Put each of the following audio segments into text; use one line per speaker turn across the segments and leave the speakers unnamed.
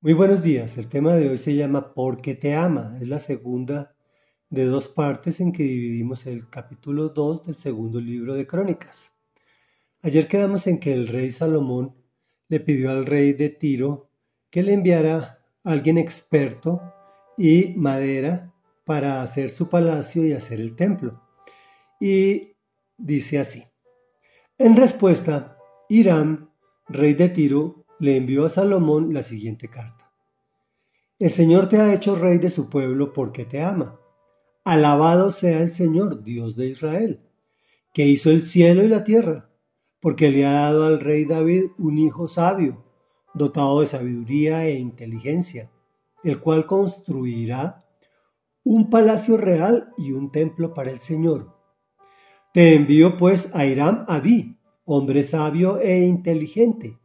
Muy buenos días. El tema de hoy se llama Porque te ama. Es la segunda de dos partes en que dividimos el capítulo 2 del segundo libro de Crónicas. Ayer quedamos en que el rey Salomón le pidió al rey de Tiro que le enviara alguien experto y madera para hacer su palacio y hacer el templo. Y dice así. En respuesta, Irán, rey de Tiro, le envió a Salomón la siguiente carta. El Señor te ha hecho rey de su pueblo porque te ama. Alabado sea el Señor, Dios de Israel, que hizo el cielo y la tierra, porque le ha dado al rey David un hijo sabio, dotado de sabiduría e inteligencia, el cual construirá un palacio real y un templo para el Señor. Te envío pues a Hiram Abí, hombre sabio e inteligente,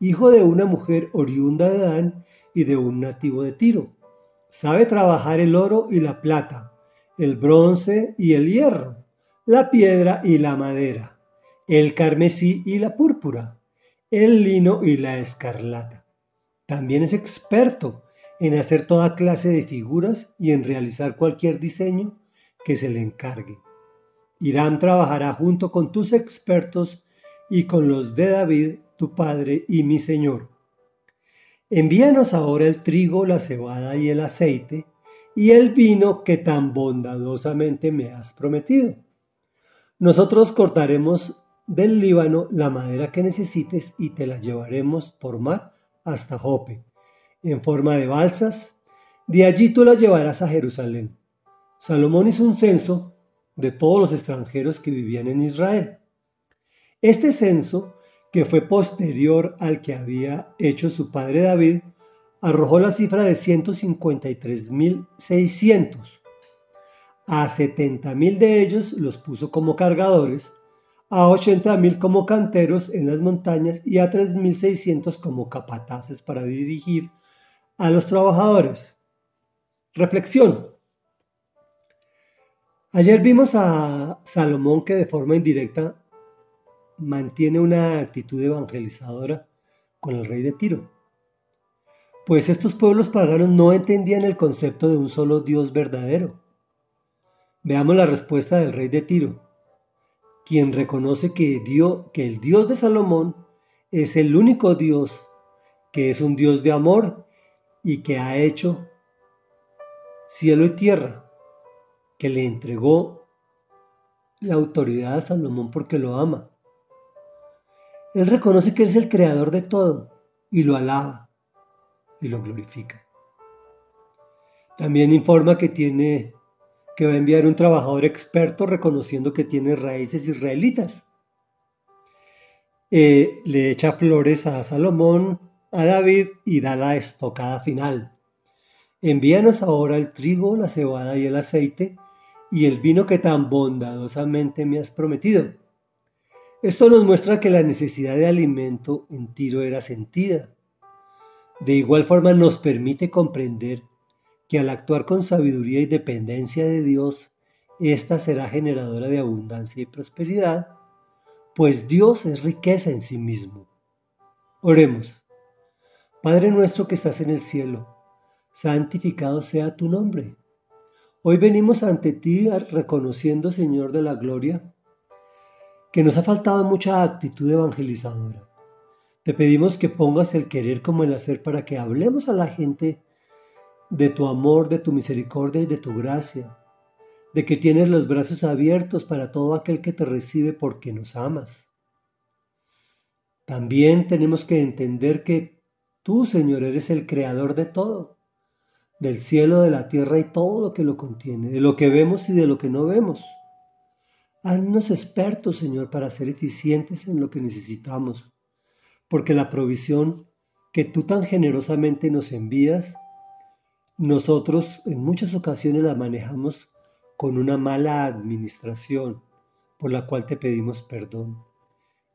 hijo de una mujer oriunda de Dan y de un nativo de Tiro. Sabe trabajar el oro y la plata, el bronce y el hierro, la piedra y la madera, el carmesí y la púrpura, el lino y la escarlata. También es experto en hacer toda clase de figuras y en realizar cualquier diseño que se le encargue. Irán trabajará junto con tus expertos y con los de David tu Padre y mi Señor. Envíanos ahora el trigo, la cebada y el aceite, y el vino que tan bondadosamente me has prometido. Nosotros cortaremos del Líbano la madera que necesites y te la llevaremos por mar hasta Jope, en forma de balsas. De allí tú la llevarás a Jerusalén. Salomón hizo un censo de todos los extranjeros que vivían en Israel. Este censo que fue posterior al que había hecho su padre David, arrojó la cifra de 153.600. A 70.000 de ellos los puso como cargadores, a 80.000 como canteros en las montañas y a 3.600 como capataces para dirigir a los trabajadores. Reflexión. Ayer vimos a Salomón que de forma indirecta mantiene una actitud evangelizadora con el rey de Tiro. Pues estos pueblos paganos no entendían el concepto de un solo Dios verdadero. Veamos la respuesta del rey de Tiro, quien reconoce que, que el Dios de Salomón es el único Dios, que es un Dios de amor y que ha hecho cielo y tierra, que le entregó la autoridad a Salomón porque lo ama él reconoce que es el creador de todo y lo alaba y lo glorifica. También informa que tiene que va a enviar un trabajador experto reconociendo que tiene raíces israelitas. Eh, le echa flores a Salomón, a David y da la estocada final. Envíanos ahora el trigo, la cebada y el aceite y el vino que tan bondadosamente me has prometido esto nos muestra que la necesidad de alimento en Tiro era sentida. De igual forma nos permite comprender que al actuar con sabiduría y dependencia de Dios, ésta será generadora de abundancia y prosperidad, pues Dios es riqueza en sí mismo. Oremos. Padre nuestro que estás en el cielo, santificado sea tu nombre. Hoy venimos ante ti reconociendo, Señor de la Gloria, que nos ha faltado mucha actitud evangelizadora. Te pedimos que pongas el querer como el hacer para que hablemos a la gente de tu amor, de tu misericordia y de tu gracia, de que tienes los brazos abiertos para todo aquel que te recibe porque nos amas. También tenemos que entender que tú, Señor, eres el creador de todo, del cielo, de la tierra y todo lo que lo contiene, de lo que vemos y de lo que no vemos. Haznos expertos, Señor, para ser eficientes en lo que necesitamos, porque la provisión que tú tan generosamente nos envías, nosotros en muchas ocasiones la manejamos con una mala administración, por la cual te pedimos perdón.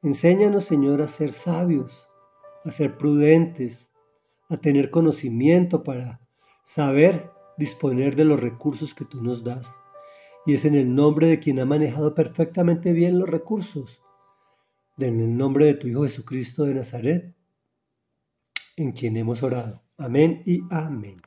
Enséñanos, Señor, a ser sabios, a ser prudentes, a tener conocimiento para saber disponer de los recursos que tú nos das y es en el nombre de quien ha manejado perfectamente bien los recursos, en el nombre de tu Hijo Jesucristo de Nazaret, en quien hemos orado. Amén y amén.